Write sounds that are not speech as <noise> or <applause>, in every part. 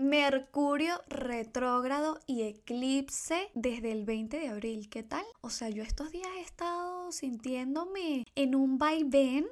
Mercurio retrógrado y eclipse desde el 20 de abril. ¿Qué tal? O sea, yo estos días he estado sintiéndome en un vaivén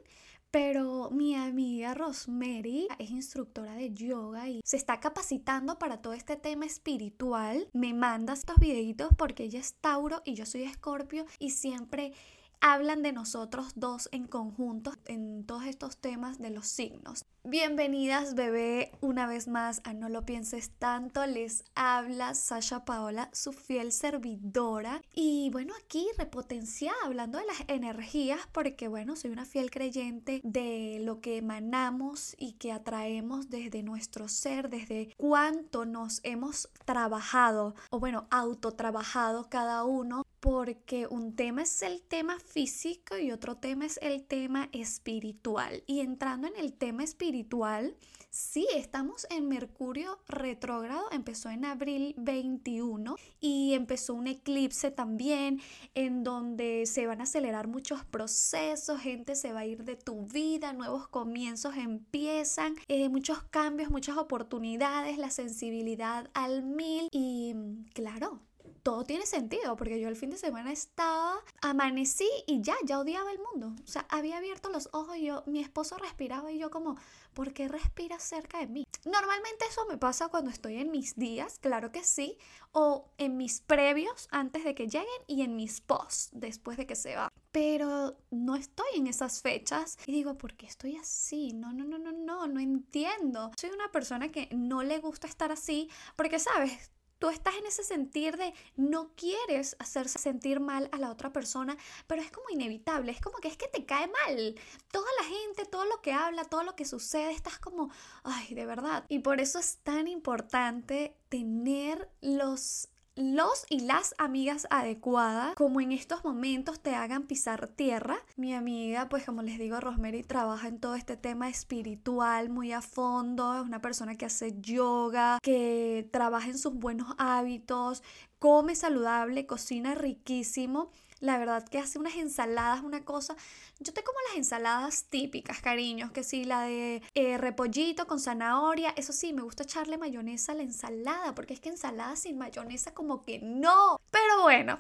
pero mi amiga Rosemary es instructora de yoga y se está capacitando para todo este tema espiritual. Me manda estos videitos porque ella es Tauro y yo soy Escorpio y siempre hablan de nosotros dos en conjunto en todos estos temas de los signos. Bienvenidas bebé una vez más a No lo pienses tanto, les habla Sasha Paola, su fiel servidora y bueno aquí repotenciada hablando de las energías porque bueno soy una fiel creyente de lo que emanamos y que atraemos desde nuestro ser, desde cuánto nos hemos trabajado o bueno autotrabajado cada uno porque un tema es el tema físico y otro tema es el tema espiritual. Y entrando en el tema espiritual, sí, estamos en Mercurio retrógrado, empezó en abril 21 y empezó un eclipse también en donde se van a acelerar muchos procesos, gente se va a ir de tu vida, nuevos comienzos empiezan, eh, muchos cambios, muchas oportunidades, la sensibilidad al mil y claro, todo tiene sentido, porque yo el fin de semana estaba, amanecí y ya, ya odiaba el mundo. O sea, había abierto los ojos y yo, mi esposo respiraba y yo como, ¿por qué respiras cerca de mí? Normalmente eso me pasa cuando estoy en mis días, claro que sí, o en mis previos antes de que lleguen y en mis posts después de que se va. Pero no estoy en esas fechas y digo, ¿por qué estoy así? No, no, no, no, no, no entiendo. Soy una persona que no le gusta estar así porque, ¿sabes? Tú estás en ese sentir de no quieres hacerse sentir mal a la otra persona, pero es como inevitable, es como que es que te cae mal. Toda la gente, todo lo que habla, todo lo que sucede, estás como, ay, de verdad. Y por eso es tan importante tener los los y las amigas adecuadas, como en estos momentos te hagan pisar tierra. Mi amiga, pues como les digo, Rosemary trabaja en todo este tema espiritual muy a fondo, es una persona que hace yoga, que trabaja en sus buenos hábitos, come saludable, cocina riquísimo la verdad que hace unas ensaladas, una cosa. Yo te como las ensaladas típicas, cariños, que sí, la de eh, repollito con zanahoria. Eso sí, me gusta echarle mayonesa a la ensalada, porque es que ensalada sin mayonesa como que no. Pero bueno,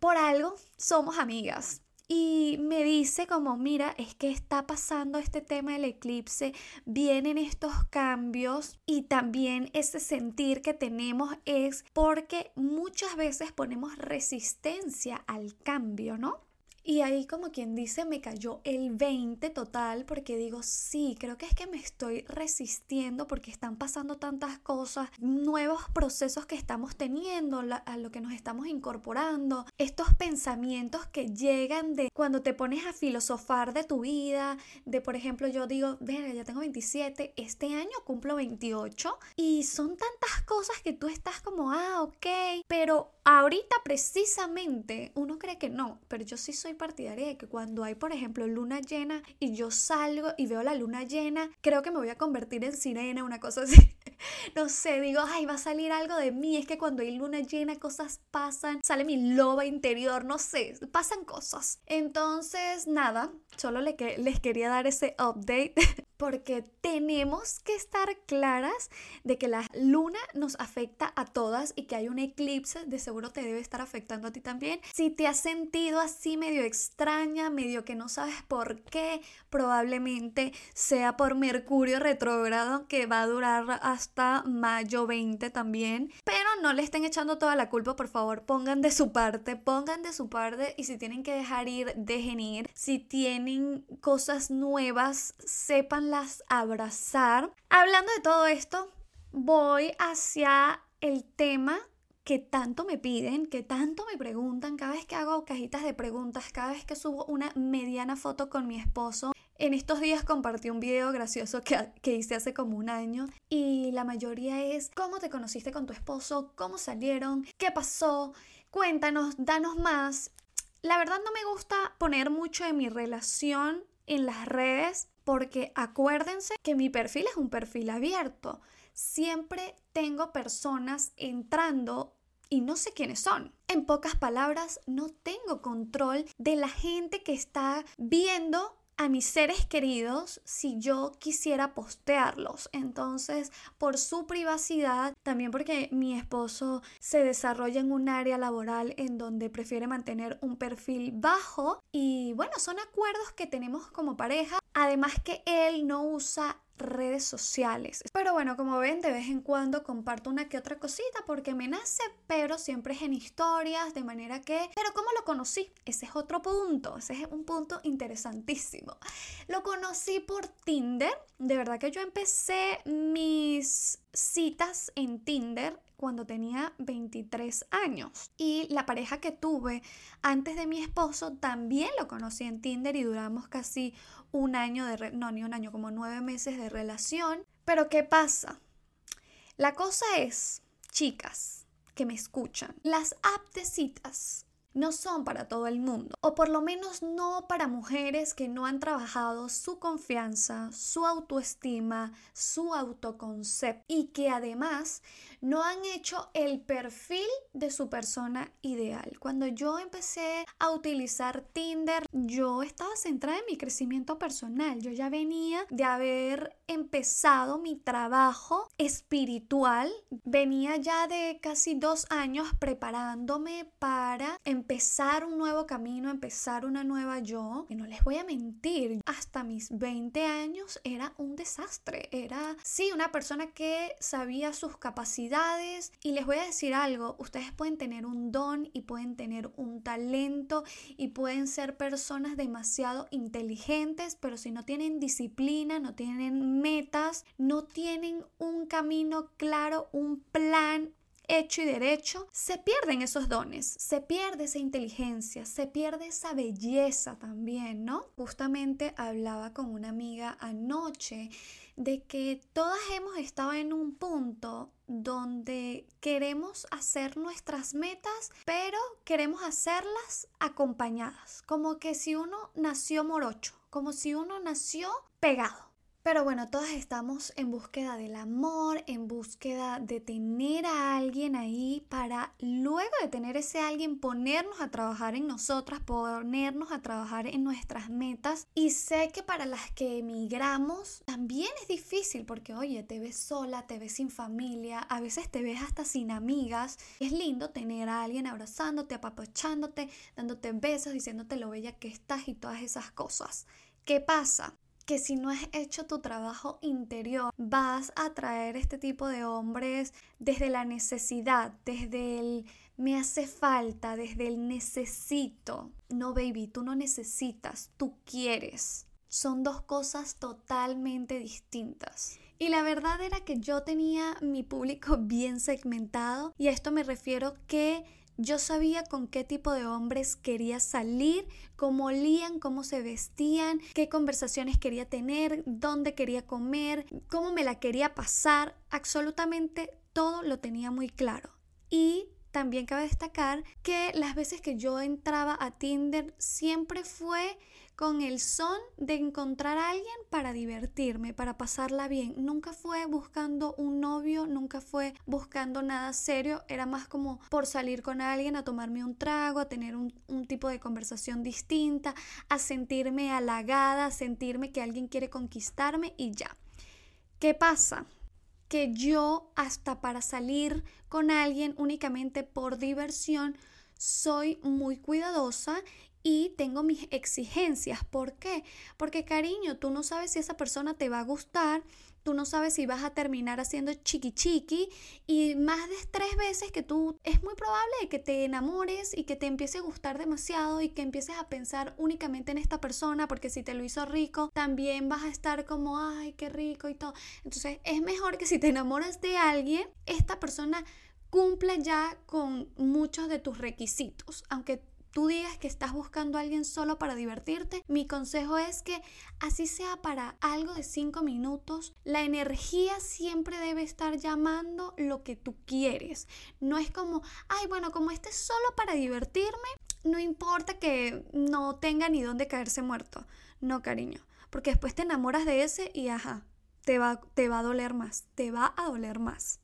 por algo somos amigas y me dice como, mira, es que está pasando este tema del eclipse, vienen estos cambios y también ese sentir que tenemos es porque muchas veces ponemos resistencia al cambio, ¿no? Y ahí como quien dice me cayó el 20 total porque digo, sí, creo que es que me estoy resistiendo porque están pasando tantas cosas, nuevos procesos que estamos teniendo, a lo que nos estamos incorporando, estos pensamientos que llegan de cuando te pones a filosofar de tu vida, de por ejemplo yo digo, verga, ya tengo 27, este año cumplo 28 y son tantas cosas que tú estás como, ah, ok, pero ahorita precisamente uno cree que no, pero yo sí soy partidaria de que cuando hay, por ejemplo, luna llena y yo salgo y veo la luna llena, creo que me voy a convertir en sirena, una cosa así. <laughs> no sé, digo, ay, va a salir algo de mí. Es que cuando hay luna llena, cosas pasan, sale mi loba interior, no sé, pasan cosas. Entonces, nada, solo les quería dar ese update <laughs> porque tenemos que estar claras de que la luna nos afecta a todas y que hay un eclipse, de seguro te debe estar afectando a ti también. Si te has sentido así medio extraña, medio que no sabes por qué, probablemente sea por Mercurio retrógrado que va a durar hasta mayo 20 también. Pero no le estén echando toda la culpa, por favor, pongan de su parte, pongan de su parte y si tienen que dejar ir, dejen ir. Si tienen cosas nuevas, sépanlas abrazar. Hablando de todo esto, voy hacia el tema que tanto me piden, que tanto me preguntan, cada vez que hago cajitas de preguntas, cada vez que subo una mediana foto con mi esposo. En estos días compartí un video gracioso que, hice hace como un año y la mayoría es cómo te conociste con tu esposo, cómo salieron, qué pasó, cuéntanos, danos más. La verdad no me gusta poner mucho de mi relación en las redes porque acuérdense que mi perfil es un perfil abierto siempre tengo personas entrando y no sé quiénes son. En pocas palabras, no tengo control de la gente que está viendo a mis seres queridos si yo quisiera postearlos. Entonces, por su privacidad, también porque mi esposo se desarrolla en un área laboral en donde prefiere mantener un perfil bajo y bueno, son acuerdos que tenemos como pareja. Además que él no usa redes sociales. Pero bueno, como ven, de vez en cuando comparto una que otra cosita porque me nace, pero siempre es en historias, de manera que... Pero ¿cómo lo conocí? Ese es otro punto, ese es un punto interesantísimo. Lo conocí por Tinder, de verdad que yo empecé mis citas en Tinder cuando tenía 23 años. Y la pareja que tuve antes de mi esposo también lo conocí en Tinder y duramos casi un año de, no, ni un año, como nueve meses de relación. Pero ¿qué pasa? La cosa es, chicas que me escuchan, las aptecitas no son para todo el mundo, o por lo menos no para mujeres que no han trabajado su confianza, su autoestima, su autoconcepto y que además no han hecho el perfil de su persona ideal. Cuando yo empecé a utilizar Tinder, yo estaba centrada en mi crecimiento personal. Yo ya venía de haber empezado mi trabajo espiritual. Venía ya de casi dos años preparándome para empezar un nuevo camino, empezar una nueva yo. Y no les voy a mentir, hasta mis 20 años era un desastre. Era, sí, una persona que sabía sus capacidades y les voy a decir algo, ustedes pueden tener un don y pueden tener un talento y pueden ser personas demasiado inteligentes, pero si no tienen disciplina, no tienen metas, no tienen un camino claro, un plan, hecho y derecho, se pierden esos dones, se pierde esa inteligencia, se pierde esa belleza también, ¿no? Justamente hablaba con una amiga anoche de que todas hemos estado en un punto donde queremos hacer nuestras metas, pero queremos hacerlas acompañadas, como que si uno nació morocho, como si uno nació pegado. Pero bueno, todas estamos en búsqueda del amor, en búsqueda de tener a alguien ahí para luego de tener ese alguien ponernos a trabajar en nosotras, ponernos a trabajar en nuestras metas. Y sé que para las que emigramos también es difícil porque oye, te ves sola, te ves sin familia, a veces te ves hasta sin amigas. Es lindo tener a alguien abrazándote, apapachándote, dándote besos, diciéndote lo bella que estás y todas esas cosas. ¿Qué pasa? Que si no has hecho tu trabajo interior, vas a atraer este tipo de hombres desde la necesidad, desde el me hace falta, desde el necesito. No, baby, tú no necesitas, tú quieres. Son dos cosas totalmente distintas. Y la verdad era que yo tenía mi público <laughs> bien segmentado y a esto me refiero que yo sabía con qué tipo de hombres quería salir, cómo olían, cómo se vestían, qué conversaciones quería tener, dónde quería comer, cómo me la quería pasar. Absolutamente todo lo tenía muy claro. Y también cabe destacar que las veces que yo entraba a Tinder siempre fue con el son de encontrar a alguien para divertirme, para pasarla bien. Nunca fue buscando un novio, nunca fue buscando nada serio, era más como por salir con alguien a tomarme un trago, a tener un, tipo de conversación distinta, a sentirme halagada, a sentirme que alguien quiere conquistarme y ya. ¿Qué pasa? Que yo hasta para salir con alguien únicamente por diversión, soy muy cuidadosa y tengo mis exigencias. ¿Por qué? Porque cariño, tú no sabes si esa persona te va a gustar, tú no sabes si vas a terminar haciendo chiqui chiqui y más de tres veces que tú es muy probable que te enamores y que te empiece a gustar demasiado y que empieces a pensar únicamente en esta persona porque si te lo hizo rico también vas a estar como ay qué rico y todo entonces es mejor que si te enamoras de alguien esta persona cumple ya con muchos de tus requisitos aunque tú digas que estás buscando a alguien solo para divertirte, mi consejo es que así sea para algo de cinco minutos, la energía siempre debe estar llamando lo que tú quieres. No es como, ay, bueno, como este es solo para divertirme, no importa que no tenga ni dónde caerse muerto. No, cariño, porque después te enamoras de ese y ajá, te va, te va a doler más, te va a doler más.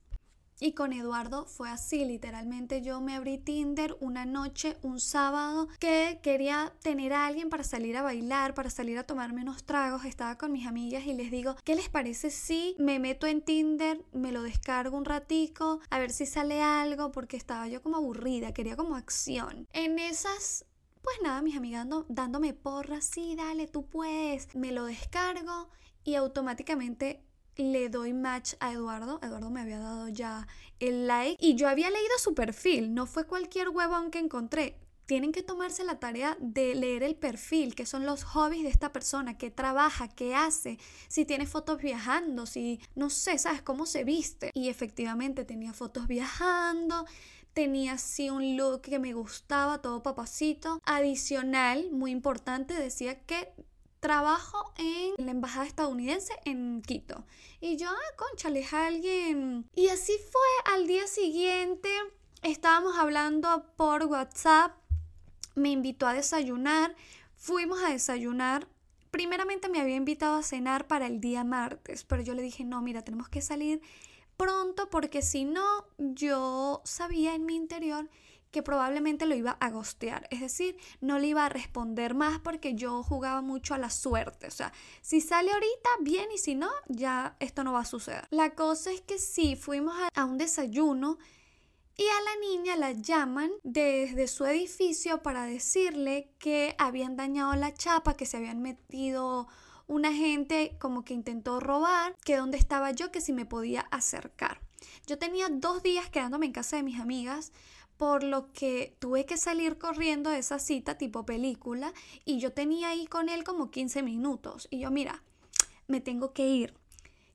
Y con Eduardo fue así, literalmente yo me abrí Tinder una noche, un sábado, que quería tener a alguien para salir a bailar, para salir a tomarme unos tragos, estaba con mis amigas y les digo, ¿qué les parece si me meto en Tinder, me lo descargo un ratico, a ver si sale algo, porque estaba yo como aburrida, quería como acción. En esas pues nada, mis amigas dándome porras, sí, dale, tú puedes. Me lo descargo y automáticamente le doy match a Eduardo. Eduardo me había dado ya el like y yo había leído su perfil. No fue cualquier huevón que encontré. Tienen que tomarse la tarea de leer el perfil, que son los hobbies de esta persona, qué trabaja, qué hace, si tiene fotos viajando, si no sé, sabes cómo se viste. Y efectivamente tenía fotos viajando, tenía así un look que me gustaba, todo papacito. Adicional, muy importante, decía que trabajo en la embajada estadounidense en Quito. Y yo, ah, conchale, es alguien. Y así fue al día siguiente. Estábamos hablando por WhatsApp. Me invitó a desayunar. Fuimos a desayunar. Primeramente me había invitado a cenar para el día martes, pero yo le dije, no, mira, tenemos que salir pronto porque si no, yo sabía en mi interior que probablemente lo iba a gostear, es decir, no le iba a responder más porque yo jugaba mucho a la suerte, o sea, si sale ahorita, bien, y si no, ya esto no va a suceder. La cosa es que sí, fuimos a, un desayuno y a la niña la llaman desde su edificio para decirle que habían dañado la chapa, que se habían metido una gente como que intentó robar, que dónde estaba yo, que si me podía acercar. Yo tenía dos días quedándome en casa de mis amigas por lo que tuve que salir corriendo de esa cita tipo película y yo tenía ahí con él como 15 minutos y yo mira, me tengo que ir.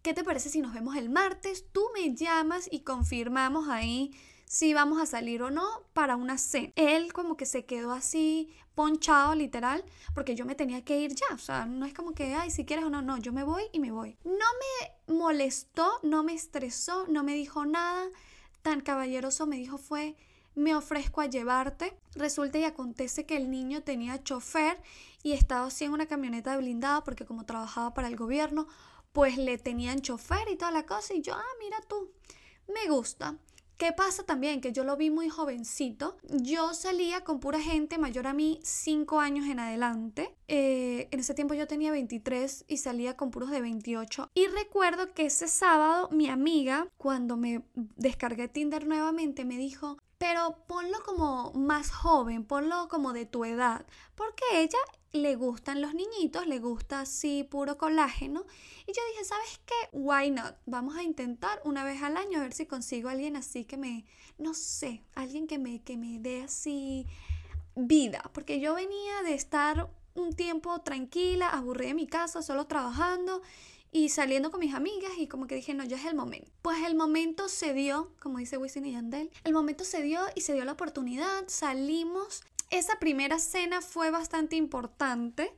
¿Qué te parece si nos vemos el martes? Tú me llamas y confirmamos ahí si vamos a salir o no para una cena. Él como que se quedó así ponchado literal porque yo me tenía que ir ya, o sea, no es como que, ay, si quieres o no, no, yo me voy y me voy. No me molestó, no me estresó, no me dijo nada, tan caballeroso me dijo fue, me ofrezco a llevarte. Resulta y acontece que el niño tenía chofer y estaba así en una camioneta blindada porque como trabajaba para el gobierno, pues le tenían chofer y toda la cosa y yo, ah, mira tú, me gusta. ¿Qué pasa también? Que yo lo vi muy jovencito. Yo salía con pura gente mayor a mí, 5 años en adelante. Eh, en ese tiempo yo tenía 23 y salía con puros de 28. Y recuerdo que ese sábado mi amiga, cuando me descargué Tinder nuevamente, me dijo, pero ponlo como más joven, ponlo como de tu edad, porque ella le gustan los niñitos, le gusta así puro colágeno. Y yo dije, ¿sabes qué? Why not? Vamos a intentar una vez al año a ver si consigo alguien así que me, no sé, alguien que me, que me dé así vida, porque yo venía de estar un tiempo tranquila, aburrida en mi casa, solo trabajando y saliendo con mis amigas y como que dije, no, ya es el momento. Pues el momento se dio, como dice Wisin y Yandel, el momento se dio y se dio la oportunidad, salimos. Esa primera cena fue bastante importante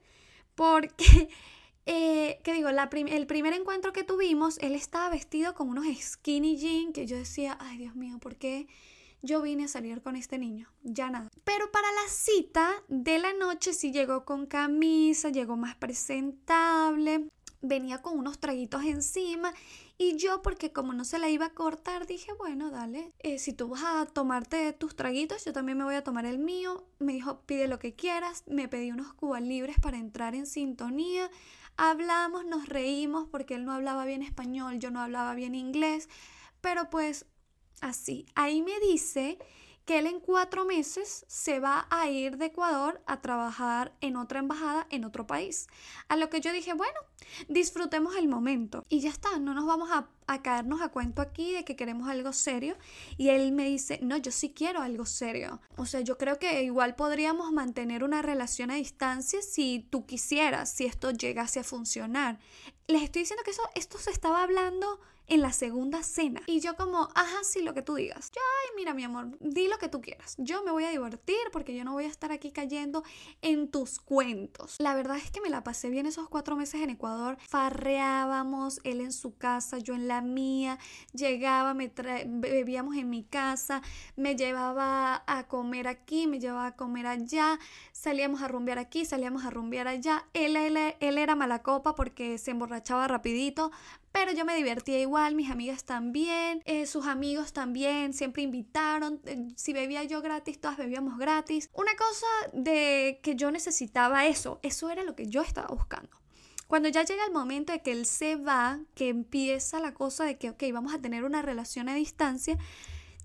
porque, <laughs> eh, ¿qué digo? El primer encuentro que tuvimos, él estaba vestido con unos skinny jeans que yo decía, ay Dios mío, ¿por qué? yo vine a salir con este niño, ya nada. Pero para la cita de la noche sí llegó con camisa, llegó más presentable, venía con unos traguitos encima y yo porque como no se la iba a cortar dije bueno dale eh, si tú vas a tomarte tus traguitos yo también me voy a tomar el mío me dijo pide lo que quieras me pedí unos cubas libres para entrar en sintonía. Hablamos nos reímos porque él no hablaba bien español yo no hablaba bien inglés. Pero pues así. Ahí me dice que él en cuatro meses se va a ir de Ecuador a trabajar en otra embajada en otro país. A lo que yo dije, bueno, disfrutemos el momento y ya está, no nos vamos a, caernos a cuento aquí de que queremos algo serio. Y él me dice, no, yo sí quiero algo serio. O sea, yo creo que igual podríamos mantener una relación a distancia si tú quisieras, si esto llegase a funcionar. Les estoy diciendo que eso, esto se estaba hablando en la segunda cena. Y yo como, ajá, sí, lo que tú digas. Yo, ay, mira, mi amor, di lo que tú quieras. Yo me voy a divertir porque yo no voy a estar aquí cayendo en tus cuentos. La verdad es que me la pasé bien esos cuatro meses en Ecuador. Farreábamos, él en su casa, yo en la mía. Llegaba, me bebíamos en mi casa, me llevaba a comer aquí, me llevaba a comer allá. salíamos a rumbear aquí, salíamos a rumbear allá. Él, él, él era mala copa porque se emborrachaba rapidito, pero yo me divertía igual, mis amigas también, eh, sus amigos también, siempre invitaron, eh, si bebía yo gratis, todas bebíamos gratis. Una cosa de que yo necesitaba eso, eso era lo que yo estaba buscando. Cuando ya llega el momento de que él se va, que empieza la cosa de que, ok, vamos a tener una relación a distancia,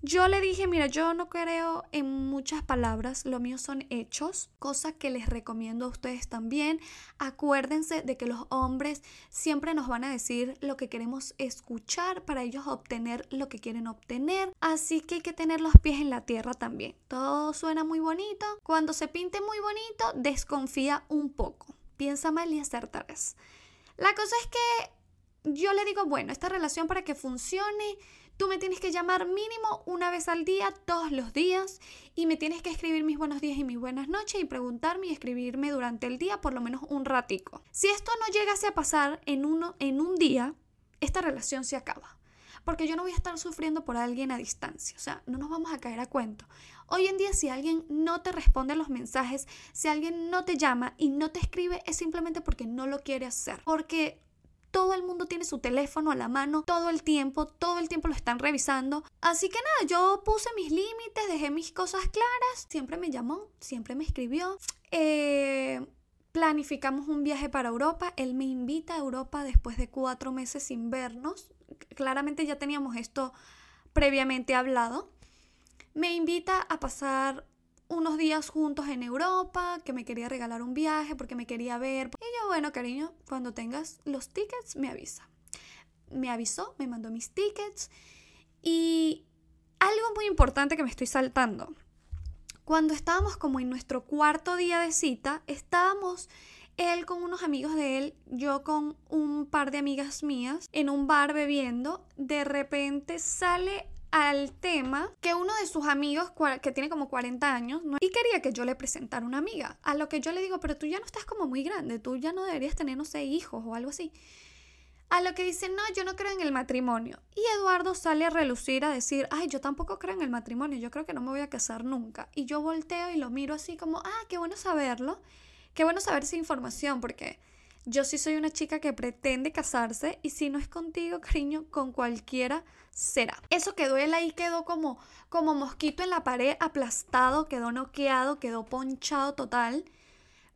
yo le dije, mira, yo no creo en muchas palabras, lo mío son hechos, cosa que les recomiendo a ustedes también. Acuérdense de que los hombres siempre nos van a decir lo que queremos escuchar para ellos obtener lo que quieren obtener, así que hay que tener los pies en la tierra también. Todo suena muy bonito, cuando se pinte muy bonito, desconfía un poco, piensa mal y acertarás. La cosa es que yo le digo, bueno, esta relación para que funcione, Tú me tienes que llamar mínimo una vez al día, todos los días, y me tienes que escribir mis buenos días y mis buenas noches y preguntarme y escribirme durante el día por lo menos un ratico. Si esto no llegase a pasar en, uno, en un día, esta relación se acaba. Porque yo no voy a estar sufriendo por alguien a distancia. O sea, no nos vamos a caer a cuento. Hoy en día si alguien no te responde a los mensajes, si alguien no te llama y no te escribe, es simplemente porque no lo quiere hacer. Porque todo el mundo tiene su teléfono a la mano todo el tiempo, todo el tiempo lo están revisando. Así que nada, yo puse mis límites, dejé mis cosas claras, siempre me llamó, siempre me escribió. Eh, planificamos un viaje para Europa, él me invita a Europa después de cuatro meses sin vernos. Claramente ya teníamos esto previamente hablado. Me invita a pasar unos días juntos en Europa, que me quería regalar un viaje porque me quería ver. Y yo, bueno, cariño, cuando tengas los tickets, me avisa. Me avisó, me mandó mis tickets. Y algo muy importante que me estoy saltando. Cuando estábamos como en nuestro cuarto día de cita, estábamos él con unos amigos de él, yo con un par de amigas mías, en un bar bebiendo. De repente sale al tema que uno de sus amigos, que tiene como 40 años, y quería que yo le presentara una amiga. A lo que yo le digo, pero tú ya no estás como muy grande, tú ya no deberías tener, no sé, hijos o algo así. A lo que dice, no, yo no creo en el matrimonio. Y Eduardo sale a relucir a decir, ay, yo tampoco creo en el matrimonio, yo creo que no me voy a casar nunca. Y yo volteo y lo miro así como, ah, qué bueno saberlo, qué bueno saber esa información, porque yo sí soy una chica que pretende casarse y si no es contigo, cariño, con cualquiera será. Eso quedó él ahí, quedó como, como mosquito en la pared, aplastado, quedó noqueado, quedó ponchado total.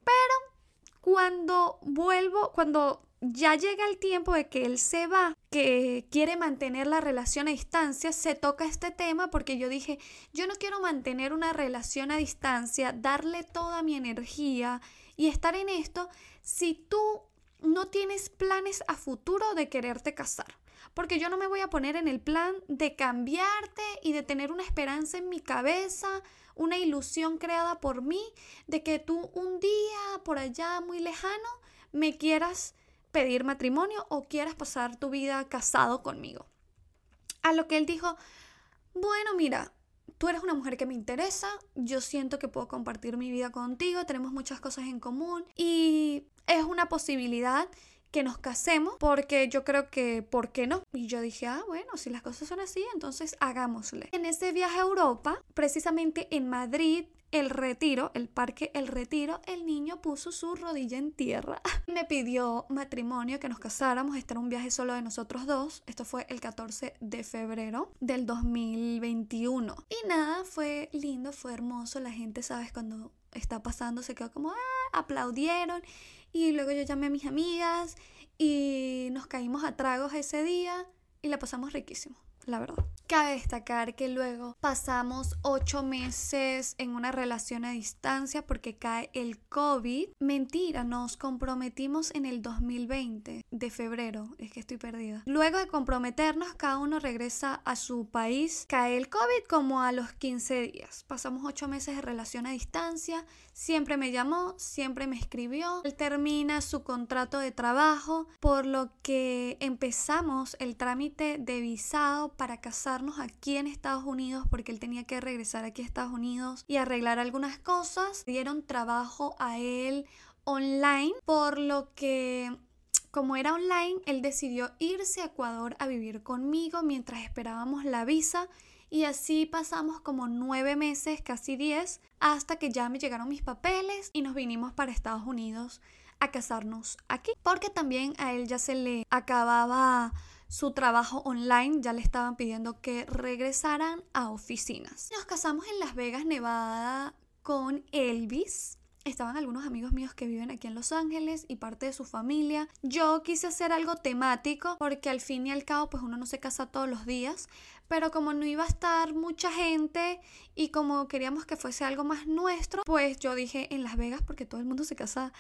Pero cuando vuelvo, cuando ya llega el tiempo de que él se va, que quiere mantener la relación a distancia, se toca este tema porque yo dije, yo no quiero mantener una relación a distancia, darle toda mi energía y estar en esto si tú no tienes planes a futuro de quererte casar. Porque yo no me voy a poner en el plan de cambiarte y de tener una esperanza en mi cabeza, una ilusión creada por mí, de que tú un día por allá muy lejano me quieras pedir matrimonio o quieras pasar tu vida casado conmigo. A lo que él dijo, bueno, mira, tú eres una mujer que me interesa, yo siento que puedo compartir mi vida contigo, tenemos muchas cosas en común y es una posibilidad que nos casemos porque yo creo que, ¿por qué no? Y yo dije, ah, bueno, si las cosas son así, entonces hagámosle. En ese viaje a Europa, precisamente en Madrid, el retiro, el parque El Retiro, el niño puso su rodilla en tierra. <laughs> Me pidió matrimonio, que nos casáramos. Era un viaje solo de nosotros dos. Esto fue el 14 de febrero del 2021. Y nada, fue lindo, fue hermoso. La gente, sabes, cuando está pasando se quedó como, ah, aplaudieron. Y luego yo llamé a mis amigas y nos caímos a tragos ese día y la pasamos riquísimo, la verdad. Cabe destacar que luego pasamos ocho meses en una relación a distancia porque cae el COVID. Mentira, nos comprometimos en el 2020 de febrero. Es que estoy perdida. Luego de comprometernos, cada uno regresa a su país. Cae el COVID como a los 15 días. Pasamos ocho meses de relación a distancia. Siempre me llamó, siempre me escribió. Él termina su contrato de trabajo, por lo que empezamos el trámite de visado para casar aquí en Estados Unidos porque él tenía que regresar aquí a Estados Unidos y arreglar algunas cosas. Dieron trabajo a él online, por lo que como era online, él decidió irse a Ecuador a vivir conmigo mientras esperábamos la visa Y así pasamos como nueve meses, casi diez, hasta que ya me llegaron mis papeles y nos vinimos para Estados Unidos a casarnos aquí. Porque también a él ya se le acababa su trabajo online, ya le estaban pidiendo que regresaran a oficinas. Nos casamos en Las Vegas, Nevada, con Elvis. Estaban algunos amigos míos que viven aquí en Los Ángeles y parte de su familia. Yo quise hacer algo temático porque al fin y al cabo pues uno no se casa todos los días, pero como no iba a estar mucha gente y como queríamos que fuese algo más nuestro, pues yo dije en Las Vegas porque todo el mundo se casa,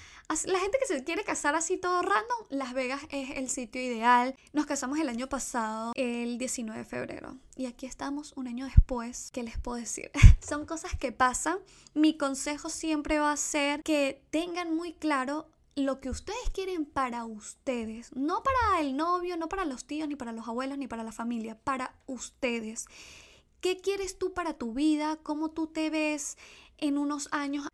la gente que se quiere casar así todo random, Las Vegas es el sitio ideal. Nos casamos el año pasado, el 19 de febrero, y aquí estamos un año después, ¿qué les puedo decir? <laughs> Son cosas que pasan. Mi consejo siempre va a ser que tengan muy claro lo que ustedes quieren para ustedes, no para el novio, no para los tíos, ni para los abuelos, ni para la familia, para ustedes. ¿Qué quieres tú para tu vida? ¿Cómo tú te ves en unos años?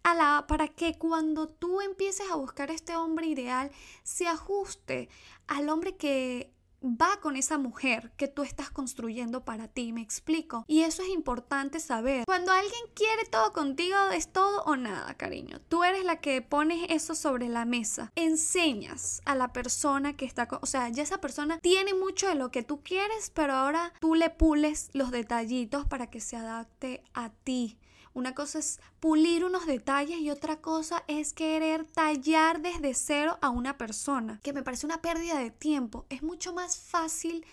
Para que cuando tú empieces a buscar este hombre ideal, se ajuste al hombre que va con esa mujer que tú estás construyendo para ti, me explico. Y eso es importante saber. Cuando alguien quiere todo contigo, es todo o nada, cariño. Tú eres la que pones eso sobre la mesa. Enseñas a la persona que está, o sea, ya esa persona tiene mucho de lo que tú quieres, pero ahora tú le pules los detallitos para que se adapte a ti. Una cosa es pulir unos detalles y otra cosa es querer tallar desde cero a una persona, que me parece una pérdida de tiempo. Es mucho más fácil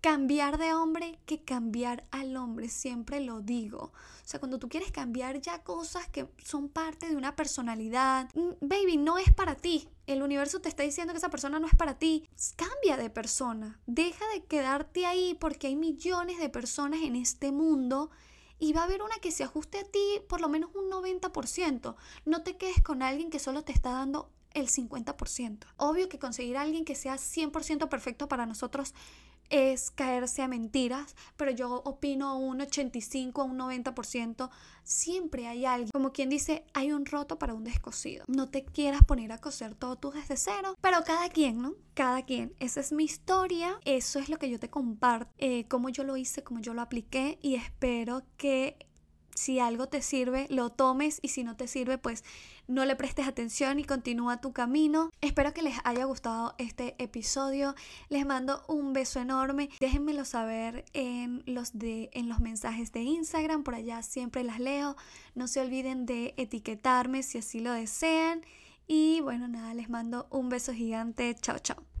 cambiar de hombre que cambiar al hombre, siempre lo digo. O sea, cuando tú quieres cambiar ya cosas que son parte de una personalidad, mm, baby, no es para ti. El universo te está diciendo que esa persona no es para ti. Cambia de persona. Deja de quedarte ahí porque hay millones de personas en este mundo y va a haber una que se ajuste a ti por lo menos un 90%. No te quedes con alguien que solo te está dando el 50%. Obvio que conseguir a alguien que sea 100% perfecto para nosotros es caerse a mentiras, pero yo opino un 85 a un 90%, siempre hay alguien, como quien dice, hay un roto para un descosido. No te quieras poner a coser todo tú desde cero, pero cada quien, ¿no? Cada quien. Esa es mi historia, eso es lo que yo te comparto, eh, cómo yo lo hice, cómo yo lo apliqué y espero que si algo te sirve, lo tomes y si no te sirve, pues no le prestes atención y continúa tu camino. Espero que les haya gustado este episodio. Les mando un beso enorme. Déjenmelo saber en los, de, en los mensajes de Instagram. Por allá siempre las leo. No se olviden de etiquetarme si así lo desean. Y bueno, nada, les mando un beso gigante. Chao, chao.